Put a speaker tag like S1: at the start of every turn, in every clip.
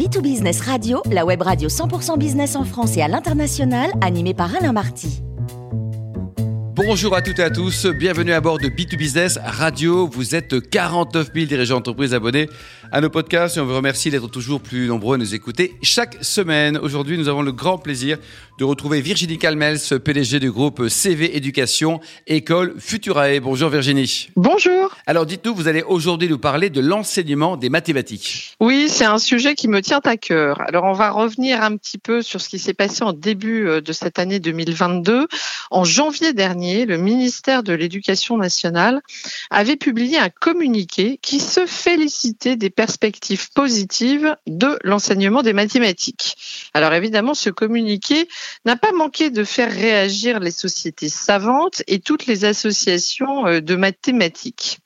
S1: B2Business Radio, la web radio 100% business en France et à l'international, animée par Alain Marty.
S2: Bonjour à toutes et à tous, bienvenue à bord de B2Business Radio. Vous êtes 49 000 dirigeants d'entreprise abonnés à nos podcasts et on vous remercie d'être toujours plus nombreux à nous écouter chaque semaine. Aujourd'hui, nous avons le grand plaisir de retrouver Virginie Calmels, PDG du groupe CV Éducation, École Futurae. Bonjour Virginie.
S3: Bonjour.
S2: Alors dites-nous, vous allez aujourd'hui nous parler de l'enseignement des mathématiques.
S3: Oui, c'est un sujet qui me tient à cœur. Alors on va revenir un petit peu sur ce qui s'est passé en début euh, de cette année 2022. En janvier dernier, le ministère de l'Éducation nationale avait publié un communiqué qui se félicitait des perspectives positives de l'enseignement des mathématiques. Alors évidemment, ce communiqué n'a pas manqué de faire réagir les sociétés savantes et toutes les associations euh, de mathématiques.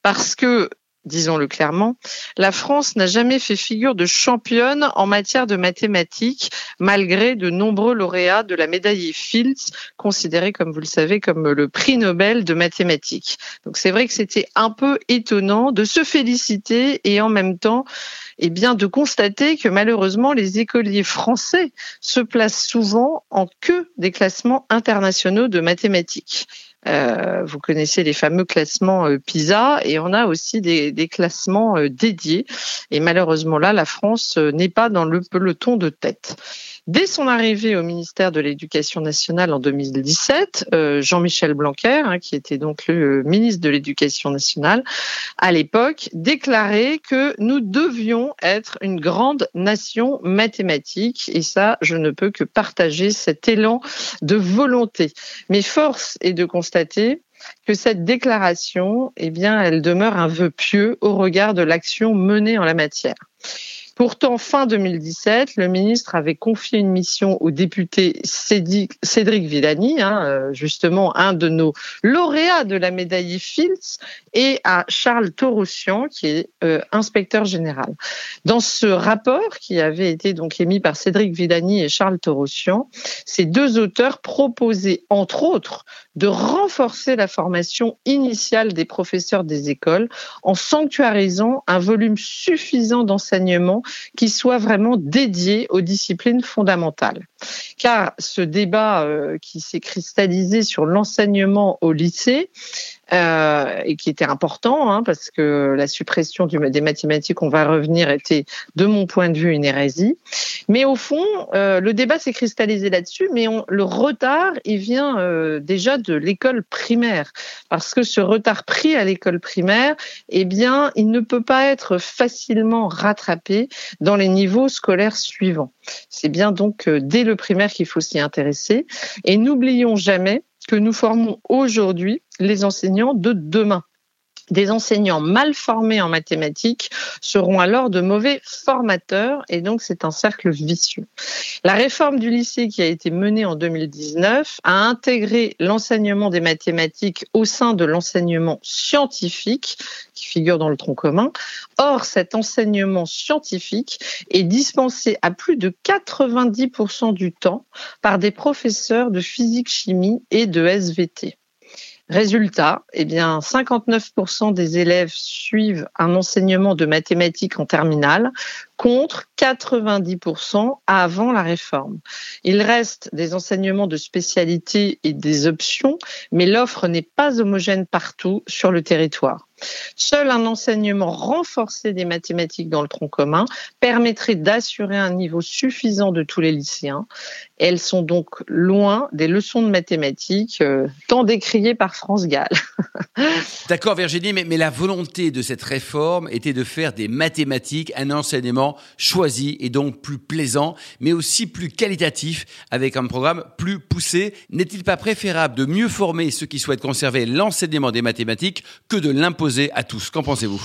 S3: Parce que disons-le clairement, la France n'a jamais fait figure de championne en matière de mathématiques, malgré de nombreux lauréats de la médaille Fields, considérée, comme vous le savez, comme le prix Nobel de mathématiques. Donc c'est vrai que c'était un peu étonnant de se féliciter et en même temps, eh bien, de constater que malheureusement, les écoliers français se placent souvent en queue des classements internationaux de mathématiques. Euh, vous connaissez les fameux classements euh, PISA et on a aussi des, classements euh, dédiés. Et malheureusement là, la France n'est pas dans le peloton de tête. Dès son arrivée au ministère de l'Éducation nationale en 2017, euh, Jean-Michel Blanquer, hein, qui était donc le ministre de l'Éducation nationale à l'époque, déclarait que nous devions être une grande nation mathématique. Et ça, je ne peux que partager cet élan de volonté. Mais force est de constater que cette déclaration, eh bien, elle demeure un vœu pieux au regard de l'action menée en la matière. Pourtant, fin 2017, le ministre avait confié une mission au député Cédric Villani, hein, euh, justement un de nos lauréats de la médaille Fields, et à Charles Torossian, qui est euh, inspecteur général. Dans ce rapport, qui avait été donc émis par Cédric Villani et Charles Torossian, ces deux auteurs proposaient, entre autres, de renforcer la formation initiale des professeurs des écoles en sanctuarisant un volume suffisant d'enseignement qui soit vraiment dédié aux disciplines fondamentales. Car ce débat euh, qui s'est cristallisé sur l'enseignement au lycée euh, et qui était important hein, parce que la suppression des mathématiques, on va revenir, était de mon point de vue une hérésie. Mais au fond, euh, le débat s'est cristallisé là-dessus, mais le retard, il vient déjà de l'école primaire parce que ce retard pris à l'école primaire, eh bien, il ne peut pas être facilement rattrapé dans les niveaux scolaires suivants. C'est bien donc dès le primaire qu'il faut s'y intéresser et n'oublions jamais que nous formons aujourd'hui les enseignants de demain. Des enseignants mal formés en mathématiques seront alors de mauvais formateurs et donc c'est un cercle vicieux. La réforme du lycée qui a été menée en 2019 a intégré l'enseignement des mathématiques au sein de l'enseignement scientifique qui figure dans le tronc commun. Or, cet enseignement scientifique est dispensé à plus de 90% du temps par des professeurs de physique-chimie et de SVT. Résultat, eh bien, 59% des élèves suivent un enseignement de mathématiques en terminale contre 90% avant la réforme. Il reste des enseignements de spécialité et des options, mais l'offre n'est pas homogène partout sur le territoire. Seul un enseignement renforcé des mathématiques dans le tronc commun permettrait d'assurer un niveau suffisant de tous les lycéens. elles sont donc loin des leçons de mathématiques euh, tant décriées par France Gall.
S2: D'accord Virginie, mais, mais la volonté de cette réforme était de faire des mathématiques un enseignement choisi et donc plus plaisant, mais aussi plus qualitatif avec un programme plus poussé. N'est-il pas préférable de mieux former ceux qui souhaitent conserver l'enseignement des mathématiques que de l'imposer à tous? Qu'en pensez-vous?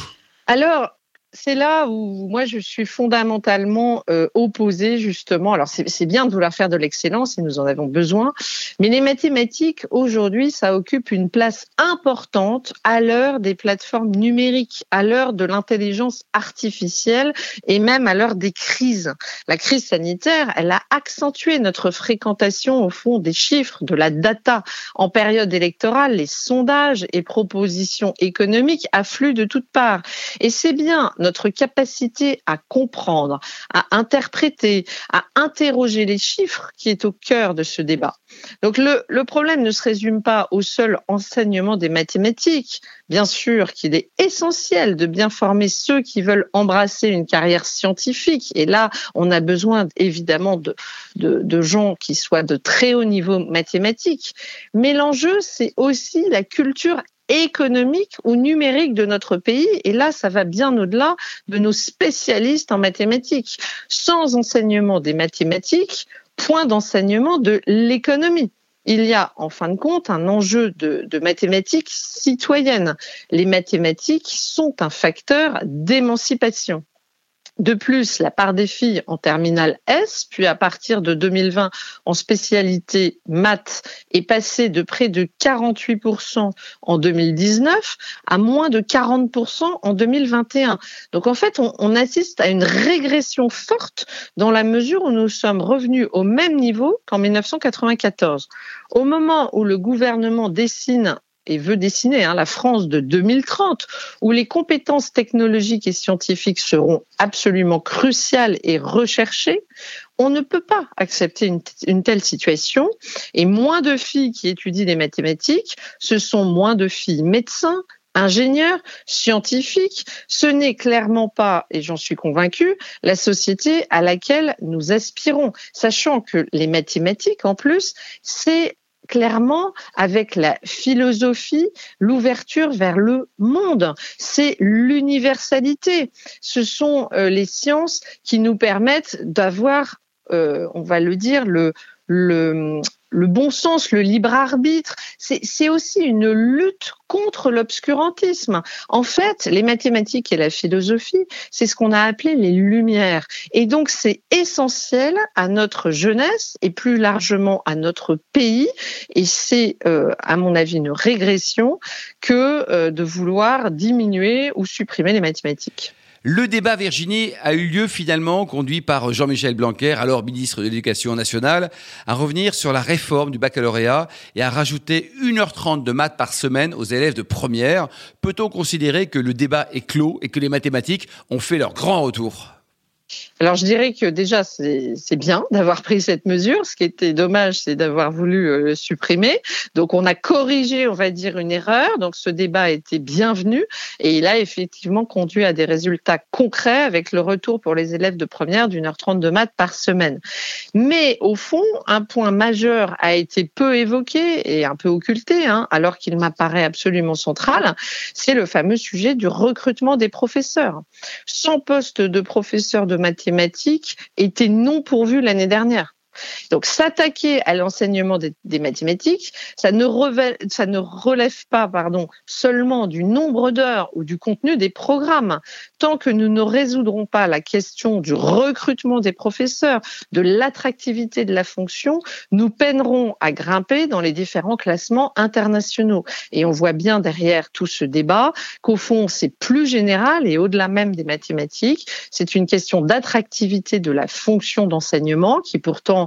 S3: Alors, c'est là où moi je suis fondamentalement euh, opposée justement. Alors c'est bien de vouloir faire de l'excellence et nous en avons besoin, mais les mathématiques aujourd'hui ça occupe une place importante à l'heure des plateformes numériques, à l'heure de l'intelligence artificielle et même à l'heure des crises. La crise sanitaire, elle a accentué notre fréquentation au fond des chiffres, de la data. En période électorale, les sondages et propositions économiques affluent de toutes parts. Et c'est bien notre capacité à comprendre, à interpréter, à interroger les chiffres qui est au cœur de ce débat. Donc le, problème ne se résume pas au seul enseignement des mathématiques. Bien sûr qu'il est essentiel de bien former ceux qui veulent embrasser une carrière scientifique. Et là, on a besoin évidemment de, de, de gens qui soient de très haut niveau mathématique. Mais l'enjeu, c'est aussi la culture économique ou numérique de notre pays. Et là, ça va bien au-delà de nos spécialistes en mathématiques. Sans enseignement des mathématiques, point d'enseignement de l'économie. Il y a, en fin de compte, un enjeu de, mathématiques citoyennes. Les mathématiques sont un facteur d'émancipation. De plus, la part des filles en terminale S, puis à partir de 2020 en spécialité maths, est passée de près de 48% en 2019 à moins de 40% en 2021. Donc en fait, on, on, assiste à une régression forte dans la mesure où nous sommes revenus au même niveau qu'en 1994. Au moment où le gouvernement dessine et veut dessiner hein, la France de 2030, où les compétences technologiques et scientifiques seront absolument cruciales et recherchées, on ne peut pas accepter une, une, telle situation. Et moins de filles qui étudient les mathématiques, ce sont moins de filles médecins, ingénieurs, scientifiques. Ce n'est clairement pas, et j'en suis convaincue, la société à laquelle nous aspirons, sachant que les mathématiques, en plus, c'est clairement avec la philosophie, l'ouverture vers le monde. C'est l'universalité. Ce sont euh, les sciences qui nous permettent d'avoir, euh, on va le dire, le, le, le bon sens, le libre arbitre, c'est aussi une lutte contre l'obscurantisme. En fait, les mathématiques et la philosophie, c'est ce qu'on a appelé les lumières. Et donc, c'est essentiel à notre jeunesse et plus largement à notre pays. Et c'est, euh, à mon avis, une régression que euh, de vouloir diminuer ou supprimer les mathématiques.
S2: Le débat, Virginie, a eu lieu finalement, conduit par Jean-Michel Blanquer, alors ministre de l'Éducation nationale, à revenir sur la réforme du baccalauréat et à rajouter 1h30 de maths par semaine aux élèves de première. Peut-on considérer que le débat est clos et que les mathématiques ont fait leur grand retour?
S3: Alors je dirais que déjà c'est bien d'avoir pris cette mesure. Ce qui était dommage, c'est d'avoir voulu euh, supprimer. Donc on a corrigé, on va dire, une erreur. Donc ce débat a été bienvenu et il a effectivement conduit à des résultats concrets avec le retour pour les élèves de première d'une heure trente de maths par semaine. Mais au fond, un point majeur a été peu évoqué et un peu occulté, hein, alors qu'il m'apparaît absolument central, c'est le fameux sujet du recrutement des professeurs. Sans poste de professeur de mathématiques était non pourvu l'année dernière. Donc s'attaquer à l'enseignement des, des, mathématiques, ça ne, relève, ça ne relève pas pardon, seulement du nombre d'heures ou du contenu des programmes. Tant que nous ne résoudrons pas la question du recrutement des professeurs, de l'attractivité de la fonction, nous peinerons à grimper dans les différents classements internationaux. Et on voit bien derrière tout ce débat qu'au fond, c'est plus général et au-delà même des mathématiques, c'est une question d'attractivité de la fonction d'enseignement qui pourtant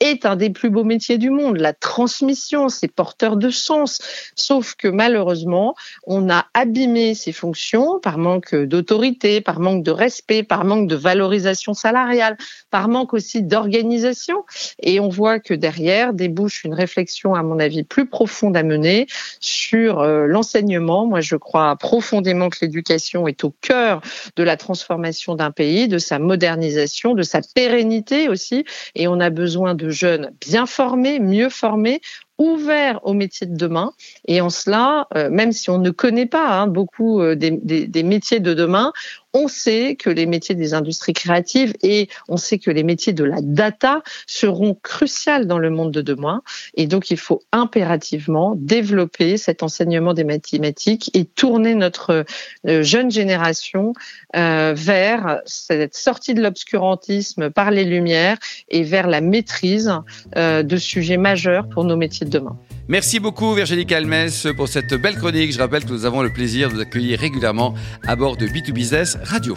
S3: est un des plus beaux métiers du monde. La transmission, c'est porteur de sens. Sauf que malheureusement, on a abîmé ces fonctions par manque d'autorité, par manque de respect, par manque de valorisation salariale, par manque aussi d'organisation. Et on voit que derrière débouche une réflexion, à mon avis, plus profonde à mener sur euh, l'enseignement. Moi, je crois profondément que l'éducation est au cœur de la transformation d'un pays, de sa modernisation, de sa pérennité aussi. Et on a besoin de jeunes bien formés, mieux formés, ouverts aux métiers de demain. Et en cela, euh, même si on ne connaît pas hein, beaucoup euh, des, métiers de demain, on sait que les métiers des industries créatives et on sait que les métiers de la data seront cruciaux dans le monde de demain. Et donc, il faut impérativement développer cet enseignement des mathématiques et tourner notre euh, jeune génération euh, vers cette sortie de l'obscurantisme par les lumières et vers la maîtrise euh, de sujets majeurs pour nos métiers de demain.
S2: Merci beaucoup Virginie Calmes pour cette belle chronique. Je rappelle que nous avons le plaisir de vous accueillir régulièrement à bord de B2Business Radio.